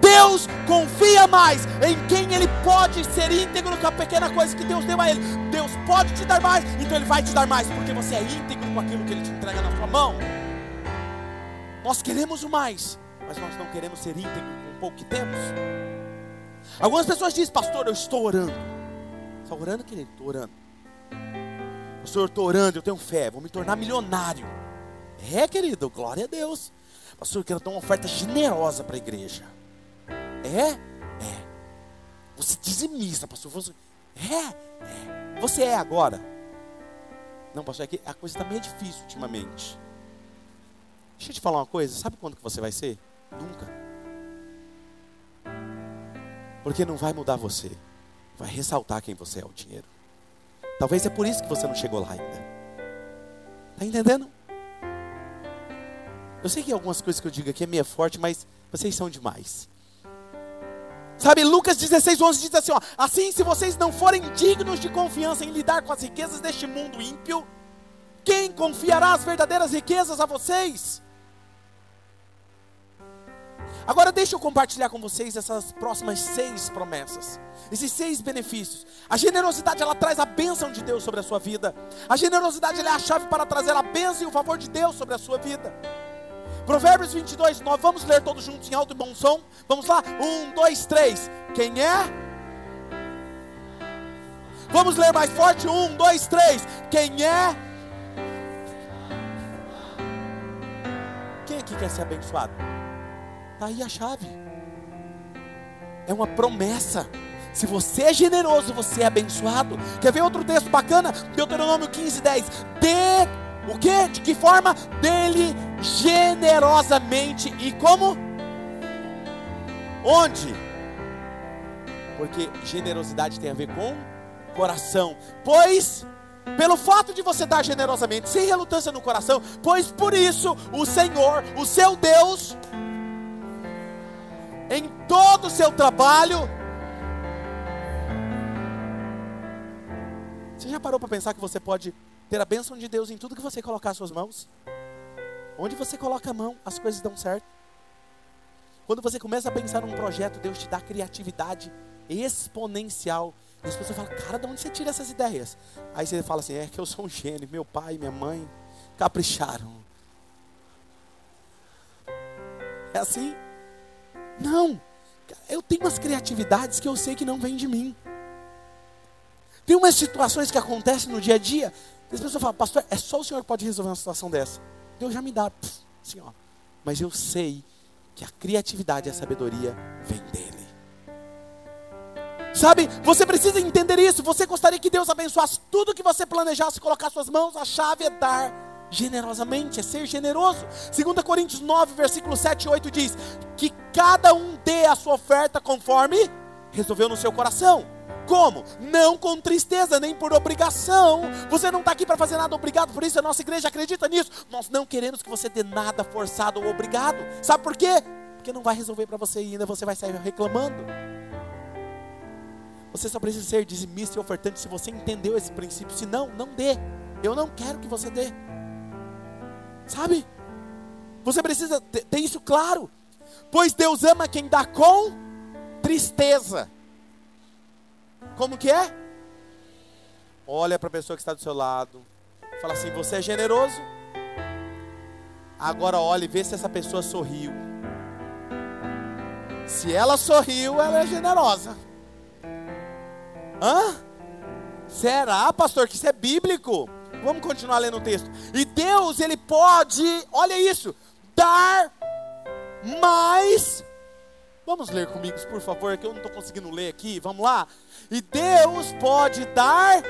Deus confia mais em quem ele pode ser íntegro com a pequena coisa que Deus deu a ele. Deus pode te dar mais, então ele vai te dar mais, porque você é íntegro com aquilo que ele te entrega na sua mão. Nós queremos o mais, mas nós não queremos ser íntegro com o pouco que temos. Algumas pessoas dizem, pastor, eu estou orando. Está orando, querido? Estou orando. Pastor, eu estou orando, eu tenho fé, vou me tornar milionário. É, querido, glória a Deus. Pastor, eu quero dar uma oferta generosa para a igreja. É? É. Você dizimista, pastor. Você... É? É. Você é agora? Não, pastor, é que a coisa está meio difícil ultimamente. Deixa eu te falar uma coisa. Sabe quando que você vai ser? Nunca. Porque não vai mudar você. Vai ressaltar quem você é, o dinheiro. Talvez é por isso que você não chegou lá ainda. Está entendendo? Eu sei que algumas coisas que eu digo aqui é meio forte, mas vocês são demais. Sabe, Lucas 16, 11 diz assim: ó, Assim, se vocês não forem dignos de confiança em lidar com as riquezas deste mundo ímpio, quem confiará as verdadeiras riquezas a vocês? Agora deixa eu compartilhar com vocês essas próximas seis promessas, esses seis benefícios. A generosidade ela traz a bênção de Deus sobre a sua vida. A generosidade é a chave para trazer a bênção e o favor de Deus sobre a sua vida. Provérbios 22, 9. Vamos ler todos juntos em alto e bom som. Vamos lá? Um, dois, três. Quem é? Vamos ler mais forte? Um, dois, três. Quem é? Quem aqui quer ser abençoado? Está aí a chave. É uma promessa. Se você é generoso, você é abençoado. Quer ver outro texto bacana? Deuteronômio 15, 10. Dê o que? De que forma? Dele generosamente. E como? Onde? Porque generosidade tem a ver com coração. Pois, pelo fato de você dar generosamente, sem relutância no coração, pois por isso o Senhor, o seu Deus, em todo o seu trabalho, você já parou para pensar que você pode ter a bênção de Deus em tudo que você colocar as suas mãos? Onde você coloca a mão, as coisas dão certo. Quando você começa a pensar num projeto, Deus te dá criatividade exponencial. E as pessoas falam, cara, de onde você tira essas ideias? Aí você fala assim, é que eu sou um gênio, meu pai, minha mãe capricharam. É assim? Não. Eu tenho umas criatividades que eu sei que não vêm de mim. Tem umas situações que acontecem no dia a dia, que as pessoas falam, pastor, é só o senhor que pode resolver uma situação dessa. Deus já me dá, assim, ó. Mas eu sei que a criatividade e a sabedoria vem dele. Sabe, você precisa entender isso. Você gostaria que Deus abençoasse tudo que você planejasse colocar suas mãos. A chave é dar generosamente, é ser generoso. 2 Coríntios 9, versículo 7 e 8 diz: Que cada um dê a sua oferta conforme resolveu no seu coração. Como? Não com tristeza, nem por obrigação. Você não está aqui para fazer nada obrigado, por isso a nossa igreja acredita nisso. Nós não queremos que você dê nada forçado ou obrigado. Sabe por quê? Porque não vai resolver para você e ainda você vai sair reclamando. Você só precisa ser dizimista e ofertante se você entendeu esse princípio. Se não, não dê. Eu não quero que você dê. Sabe? Você precisa ter isso claro. Pois Deus ama quem dá com tristeza. Como que é? Olha para a pessoa que está do seu lado. Fala assim: Você é generoso? Agora olhe e vê se essa pessoa sorriu. Se ela sorriu, ela é generosa. Hã? Será, pastor, que isso é bíblico? Vamos continuar lendo o texto. E Deus, Ele pode, olha isso, dar mais. Vamos ler comigo, por favor, que eu não estou conseguindo ler aqui. Vamos lá? E Deus pode dar.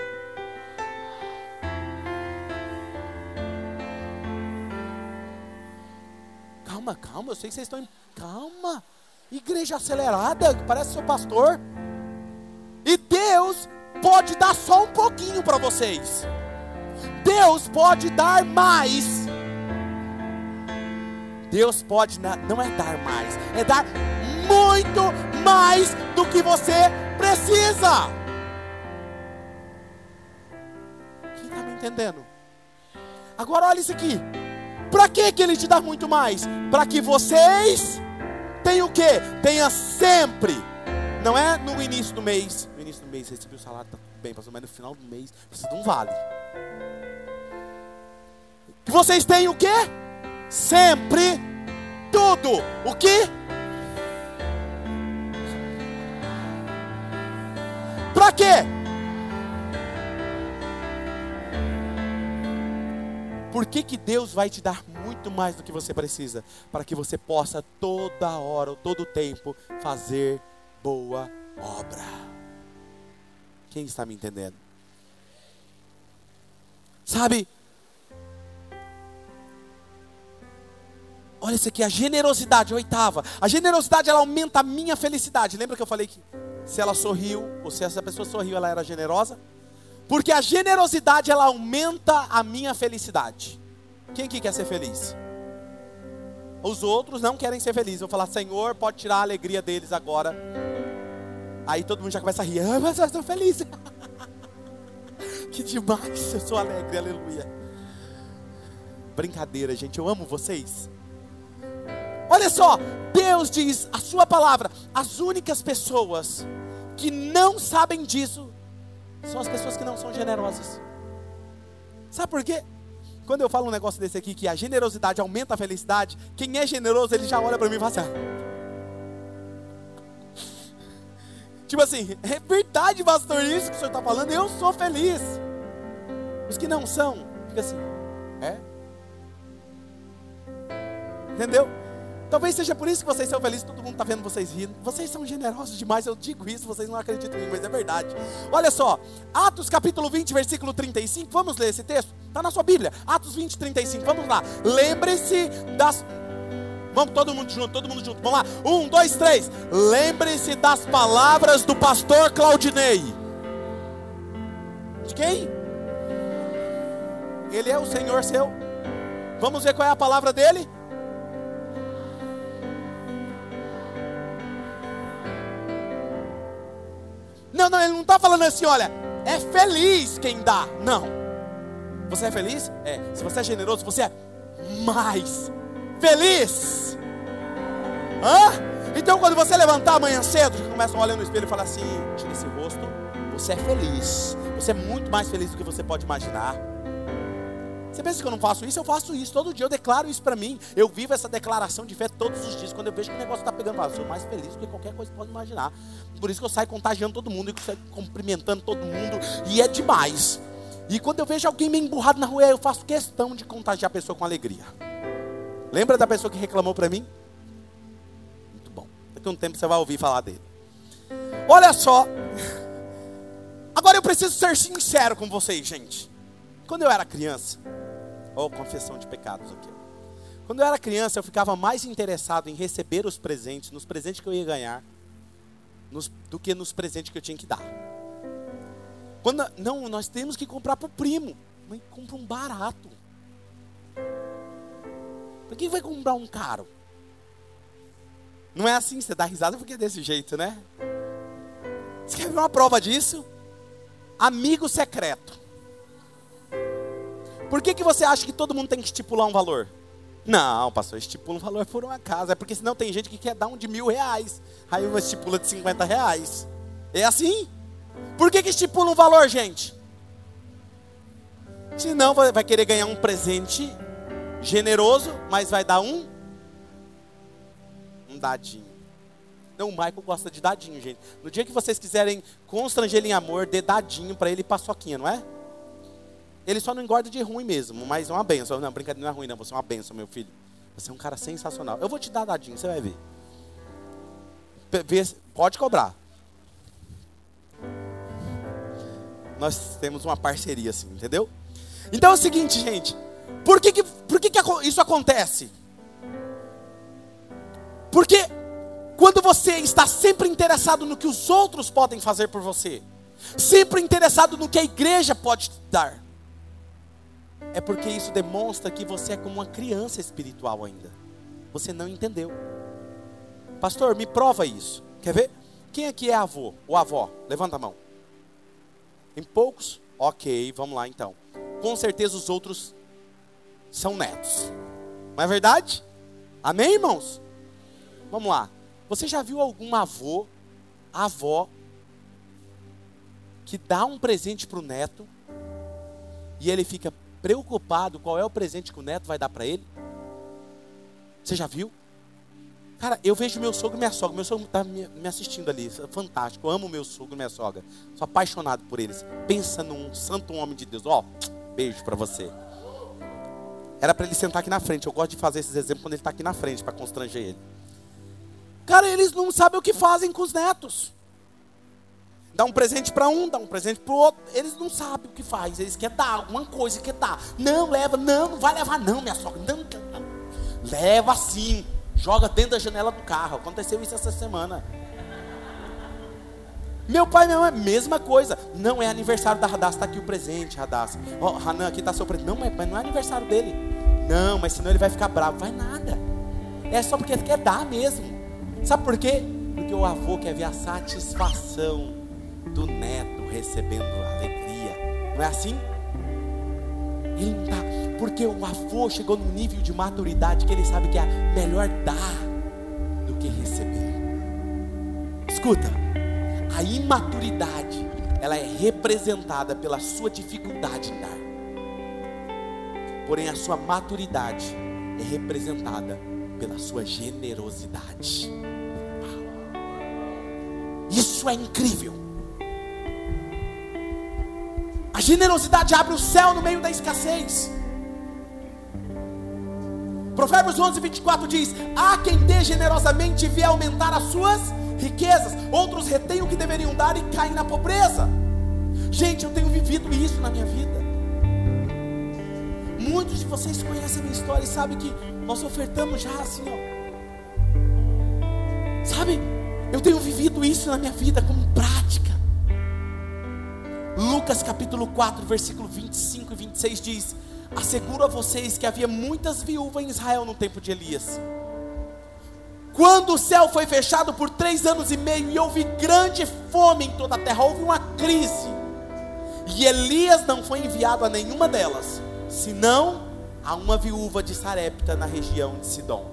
Calma, calma, eu sei que vocês estão. Em... Calma. Igreja acelerada, parece seu pastor. E Deus pode dar só um pouquinho para vocês. Deus pode dar mais. Deus pode, não é dar mais, é dar muito mais do que você precisa. Quem está me entendendo? Agora olha isso aqui. Para que que ele te dá muito mais? Para que vocês tenham o quê? Tenha sempre. Não é no início do mês. No início do mês recebi o salário, tá bem, mas no final do mês de um vale. Que vocês tenham o quê? Sempre tudo. O que? Para quê? Por que, que Deus vai te dar muito mais do que você precisa? Para que você possa toda hora, todo tempo, fazer boa obra. Quem está me entendendo? Sabe? Olha isso aqui, a generosidade, oitava. A generosidade ela aumenta a minha felicidade. Lembra que eu falei que se ela sorriu, ou se essa pessoa sorriu, ela era generosa. Porque a generosidade ela aumenta a minha felicidade. Quem que quer ser feliz? Os outros não querem ser felizes. Vou falar, Senhor, pode tirar a alegria deles agora. Aí todo mundo já começa a rir. Ah, mas eu estou feliz. que demais, eu sou alegre, aleluia. Brincadeira, gente, eu amo vocês. Olha só, Deus diz a sua palavra, as únicas pessoas que não sabem disso são as pessoas que não são generosas. Sabe por quê? Quando eu falo um negócio desse aqui, que a generosidade aumenta a felicidade, quem é generoso, ele já olha para mim e fala assim: ah. Tipo assim, é verdade, pastor, isso que o senhor está falando, eu sou feliz. Os que não são, fica assim, é? Entendeu? Talvez seja por isso que vocês são felizes, todo mundo está vendo vocês rindo. Vocês são generosos demais, eu digo isso, vocês não acreditam em mim, mas é verdade. Olha só, Atos capítulo 20, versículo 35, vamos ler esse texto? Está na sua Bíblia, Atos 20, 35, vamos lá. Lembre-se das. Vamos todo mundo junto, todo mundo junto. Vamos lá. Um, dois, três. Lembre-se das palavras do pastor Claudinei. De quem? Ele é o Senhor seu. Vamos ver qual é a palavra dele? Não, não, ele não está falando assim, olha, é feliz quem dá. Não. Você é feliz? É. Se você é generoso, você é mais feliz. Hã? Então, quando você levantar amanhã cedo, já começa a olhar no espelho e falar assim: tira esse rosto, você é feliz. Você é muito mais feliz do que você pode imaginar. Você pensa que eu não faço isso? Eu faço isso todo dia, eu declaro isso para mim. Eu vivo essa declaração de fé todos os dias. Quando eu vejo que o negócio está pegando, eu sou mais feliz do que qualquer coisa que pode imaginar. Por isso que eu saio contagiando todo mundo, e saio cumprimentando todo mundo, e é demais. E quando eu vejo alguém meio emburrado na rua, eu faço questão de contagiar a pessoa com alegria. Lembra da pessoa que reclamou para mim? Muito bom. Daqui a um tempo você vai ouvir falar dele. Olha só. Agora eu preciso ser sincero com vocês, gente. Quando eu era criança, ou oh, confissão de pecados aqui. Quando eu era criança, eu ficava mais interessado em receber os presentes, nos presentes que eu ia ganhar, nos, do que nos presentes que eu tinha que dar. Quando, não, nós temos que comprar para o primo. Mas compra um barato. Por que vai comprar um caro? Não é assim, você dá risada porque é desse jeito, né? Você quer ver uma prova disso? Amigo secreto. Por que, que você acha que todo mundo tem que estipular um valor? Não, pastor, estipula um valor por uma casa. É porque senão tem gente que quer dar um de mil reais. Aí uma estipula de 50 reais. É assim? Por que, que estipula um valor, gente? Senão vai querer ganhar um presente generoso, mas vai dar um um dadinho. Não, o Michael gosta de dadinho, gente. No dia que vocês quiserem constranger ele em amor, dê dadinho para ele e paçoquinha, não é? Ele só não engorda de ruim mesmo, mas é uma benção. Não, brincadeira não é ruim, não. Você é uma benção, meu filho. Você é um cara sensacional. Eu vou te dar dadinho, você vai ver. Pode cobrar. Nós temos uma parceria assim, entendeu? Então é o seguinte, gente. Por que, que, por que, que isso acontece? Porque quando você está sempre interessado no que os outros podem fazer por você, sempre interessado no que a igreja pode te dar, é porque isso demonstra que você é como uma criança espiritual ainda. Você não entendeu. Pastor, me prova isso. Quer ver? Quem aqui é avô ou avó? Levanta a mão. Em poucos? Ok, vamos lá então. Com certeza os outros são netos. Não é verdade? Amém, irmãos? Vamos lá. Você já viu algum avô, avó, que dá um presente para o neto e ele fica preocupado qual é o presente que o neto vai dar para ele? Você já viu? Cara, eu vejo meu sogro e minha sogra. Meu sogro está me, assistindo ali. É fantástico. Eu amo meu sogro e minha sogra. Sou apaixonado por eles. Pensa num santo homem de Deus. Ó, oh, beijo para você. Era para ele sentar aqui na frente. Eu gosto de fazer esses exemplos quando ele está aqui na frente para constranger ele. Cara, eles não sabem o que fazem com os netos. Dá um presente para um, dá um presente para o outro. Eles não sabem o que faz. Eles querem dar alguma coisa, quer dar. Não, leva, não, não vai levar não, minha sogra. Não, não, não. Leva sim. Joga dentro da janela do carro. Aconteceu isso essa semana. Meu pai e minha mãe, mesma coisa. Não é aniversário da Radassa, está aqui o presente, Radassa. Ó, oh, Hanan, aqui está seu presente. Não, mas não é aniversário dele. Não, mas senão ele vai ficar bravo. Vai nada. É só porque ele quer dar mesmo. Sabe por quê? Porque o avô quer ver a satisfação do neto recebendo alegria. Não é assim? Ele não tá, porque o avô chegou num nível de maturidade que ele sabe que é melhor dar do que receber. Escuta, a imaturidade ela é representada pela sua dificuldade em dar. Porém, a sua maturidade é representada pela sua generosidade. Isso é incrível. A generosidade abre o céu no meio da escassez. Provérbios 11, 24 diz: Há quem dê generosamente e vê aumentar as suas riquezas, outros retêm o que deveriam dar e caem na pobreza. Gente, eu tenho vivido isso na minha vida. Muitos de vocês conhecem a minha história e sabem que nós ofertamos já assim, ó, Sabe, eu tenho vivido isso na minha vida como prática. Lucas capítulo 4, versículo 25 e 26 diz: Asseguro a vocês que havia muitas viúvas em Israel no tempo de Elias. Quando o céu foi fechado por três anos e meio e houve grande fome em toda a terra, houve uma crise. E Elias não foi enviado a nenhuma delas, senão a uma viúva de Sarepta na região de Sidom.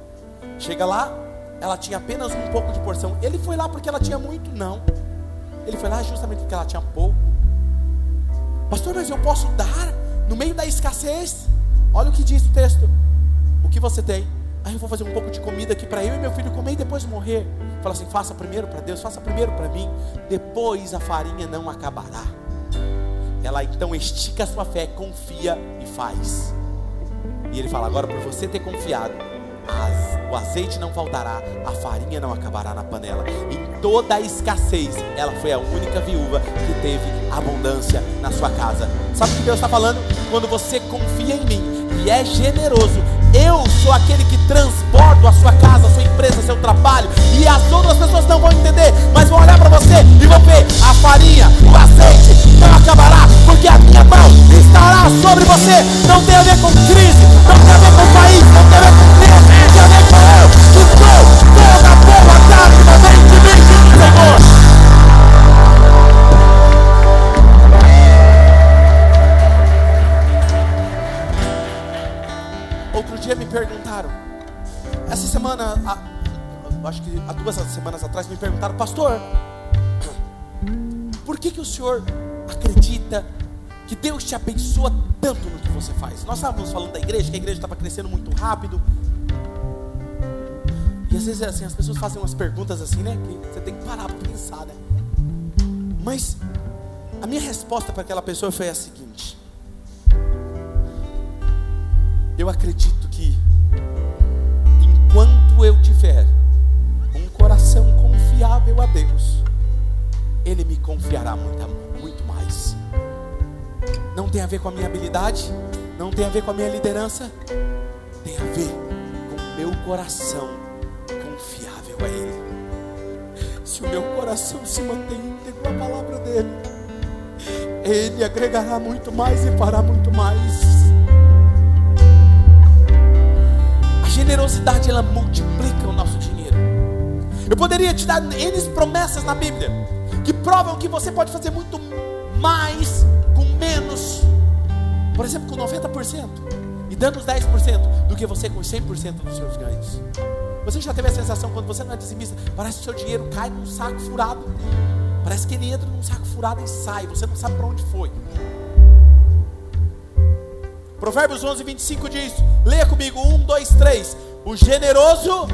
Chega lá, ela tinha apenas um pouco de porção. Ele foi lá porque ela tinha muito? Não. Ele foi lá justamente porque ela tinha pouco. Pastor, mas eu posso dar no meio da escassez? Olha o que diz o texto. O que você tem? Aí eu vou fazer um pouco de comida aqui para eu e meu filho comer e depois morrer. Fala assim: faça primeiro para Deus, faça primeiro para mim, depois a farinha não acabará. Ela então estica a sua fé, confia e faz. E ele fala: agora por você ter confiado, o azeite não faltará, a farinha não acabará na panela. Em toda a escassez, ela foi a única viúva que teve abundância na sua casa. Sabe o que Deus está falando? Quando você confia em mim e é generoso, eu sou aquele que transbordo a sua casa, a sua empresa, seu trabalho. E as outras pessoas não vão entender, mas vão olhar para você e vão ver a farinha, o azeite não acabará, porque a minha mão estará sobre você. Não tem a ver com crise, não tem a ver com país, não tem a ver com Deus, Senhor. dia me perguntaram, essa semana, acho que há duas semanas atrás, me perguntaram, pastor, por que, que o senhor acredita que Deus te abençoa tanto no que você faz? Nós estávamos falando da igreja, que a igreja estava crescendo muito rápido. E às vezes assim, as pessoas fazem umas perguntas assim, né? Que você tem que parar para pensar, né? Mas a minha resposta para aquela pessoa foi a seguinte: Eu acredito que enquanto eu tiver um coração confiável a Deus, Ele me confiará muito, muito mais. Não tem a ver com a minha habilidade, não tem a ver com a minha liderança, tem a ver com o meu coração Se o meu coração se mantém íntegro à palavra dEle, Ele agregará muito mais e fará muito mais. generosidade ela multiplica o nosso dinheiro. Eu poderia te dar N promessas na Bíblia que provam que você pode fazer muito mais com menos. Por exemplo, com 90% e dando os 10% do que você com 100% dos seus ganhos. Você já teve a sensação quando você não é dizimista, parece que o seu dinheiro cai num saco furado. Parece que ele entra num saco furado e sai, você não sabe para onde foi. Provérbios 11, 25 diz: Leia comigo, 1, 2, 3. O generoso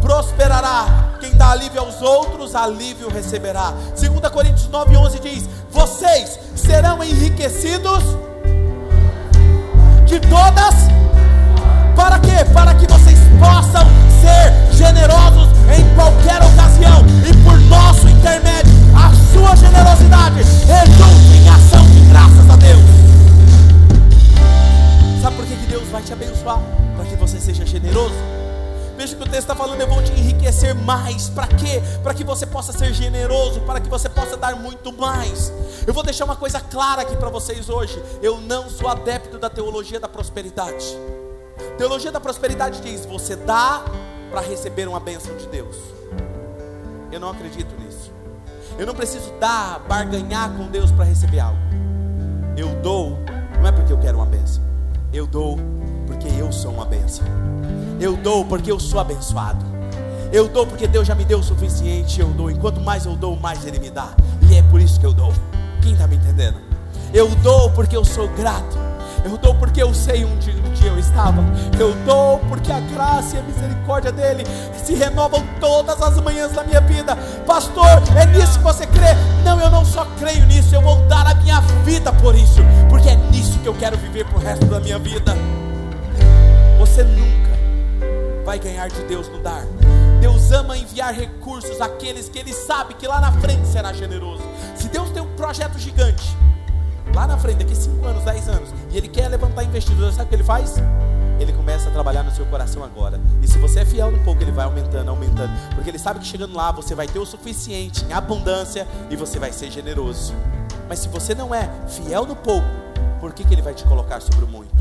prosperará. Quem dá alívio aos outros, alívio receberá. 2 Coríntios 9, 11 diz: Vocês serão enriquecidos de todas. Para quê? Para que vocês possam ser generosos em qualquer ocasião e por nosso intermédio, a sua generosidade resulta em ação de graças a Deus. Sabe por que, que Deus vai te abençoar? Para que você seja generoso. Veja que o texto está falando, eu vou te enriquecer mais. Para quê? Para que você possa ser generoso, para que você possa dar muito mais. Eu vou deixar uma coisa clara aqui para vocês hoje. Eu não sou adepto da teologia da prosperidade. Teologia da prosperidade diz: você dá para receber uma bênção de Deus. Eu não acredito nisso. Eu não preciso dar, barganhar com Deus para receber algo. Eu dou, não é porque eu quero uma bênção. Eu dou porque eu sou uma bênção. Eu dou porque eu sou abençoado. Eu dou porque Deus já me deu o suficiente. Eu dou. Enquanto mais eu dou, mais Ele me dá. E é por isso que eu dou. Quem está me entendendo? Eu dou porque eu sou grato. Eu dou porque eu sei onde um dia eu estava. Eu dou porque a graça e a misericórdia dele se renovam todas as manhãs da minha vida. Pastor, é nisso que você crê? Não, eu não só creio nisso, eu vou dar a minha vida por isso, porque é nisso que eu quero viver pro resto da minha vida. Você nunca vai ganhar de Deus no dar. Deus ama enviar recursos àqueles que Ele sabe que lá na frente será generoso. Se Deus tem um projeto gigante, lá na frente, daqui 5 anos, 10 anos, e ele quer levantar investidores, sabe o que ele faz? ele começa a trabalhar no seu coração agora. E se você é fiel no pouco, ele vai aumentando, aumentando. Porque ele sabe que chegando lá você vai ter o suficiente em abundância e você vai ser generoso. Mas se você não é fiel no pouco, por que, que ele vai te colocar sobre o muito?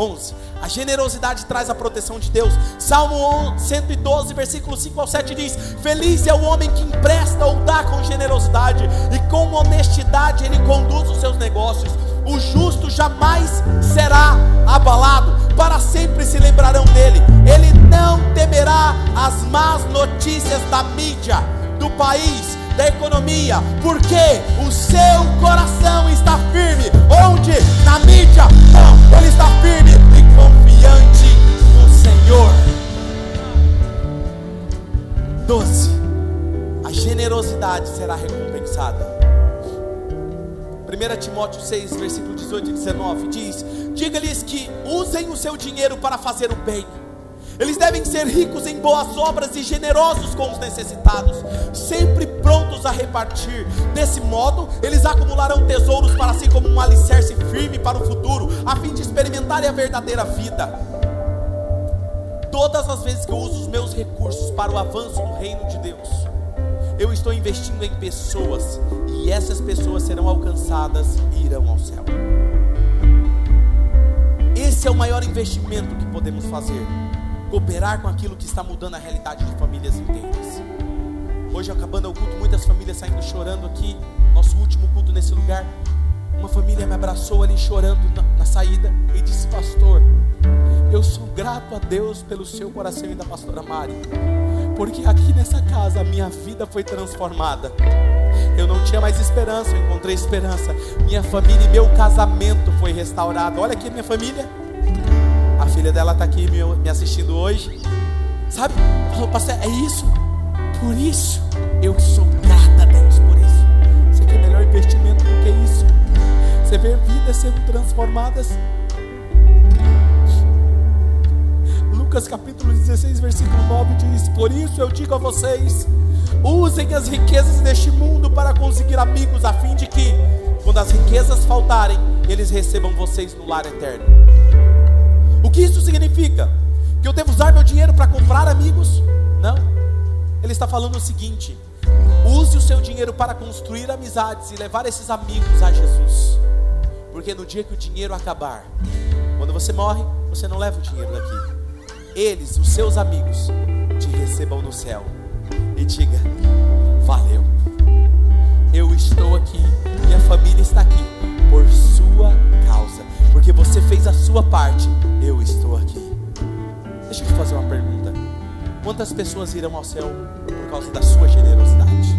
11. A generosidade traz a proteção de Deus. Salmo 112, versículo 5 ao 7 diz: Feliz é o homem que empresta ou dá com generosidade, e com honestidade ele conduz os seus negócios. O justo jamais será abalado, para sempre se lembrarão dele. Ele não temerá as más notícias da mídia, do país, da economia, porque o seu coração está firme. Onde? Na mídia? Não, ele está firme e confiante no Senhor. 12. A generosidade será recompensada. 1 Timóteo 6, versículo 18 e 19 diz: Diga-lhes que usem o seu dinheiro para fazer o bem eles devem ser ricos em boas obras e generosos com os necessitados, sempre prontos a repartir. Desse modo, eles acumularão tesouros para si como um alicerce firme para o futuro, a fim de experimentarem a verdadeira vida. Todas as vezes que eu uso os meus recursos para o avanço do reino de Deus, eu estou investindo em pessoas e essas pessoas serão alcançadas e irão ao céu. Esse é o maior investimento que podemos fazer cooperar com aquilo que está mudando a realidade de famílias inteiras. Hoje, acabando o culto, muitas famílias saindo chorando aqui, nosso último culto nesse lugar. Uma família me abraçou ali chorando na, na saída e disse: Pastor, eu sou grato a Deus pelo seu coração e da pastora Mari, porque aqui nessa casa a minha vida foi transformada. Eu não tinha mais esperança, eu encontrei esperança. Minha família e meu casamento foi restaurado. Olha aqui, minha família filha dela está aqui me, assistindo hoje. Sabe? Falou, pastor, é isso. Por isso eu sou grata a Deus por isso. Você quer melhor investimento do que isso? Você vê vidas sendo transformadas. Lucas capítulo 16, versículo 9 diz: Por isso eu digo a vocês: usem as riquezas deste mundo para conseguir amigos, a fim de que, quando as riquezas faltarem, eles recebam vocês no lar eterno. O que isso significa? Que eu devo usar meu dinheiro para comprar amigos? Não. Ele está falando o seguinte: use o seu dinheiro para construir amizades e levar esses amigos a Jesus. Porque no dia que o dinheiro acabar, quando você morre, você não leva o dinheiro daqui. Eles, os seus amigos, te recebam no céu e diga: valeu. Eu estou aqui, minha família está aqui por sua porque você fez a sua parte, eu estou aqui. Deixa eu te fazer uma pergunta: quantas pessoas irão ao céu por causa da sua generosidade?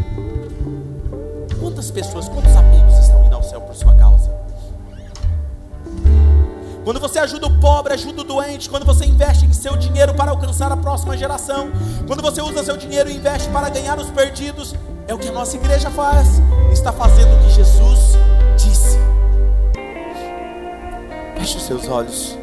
Quantas pessoas, quantos amigos estão indo ao céu por sua causa? Quando você ajuda o pobre, ajuda o doente, quando você investe em seu dinheiro para alcançar a próxima geração, quando você usa seu dinheiro e investe para ganhar os perdidos, é o que a nossa igreja faz, está fazendo o que Jesus Feche seus olhos.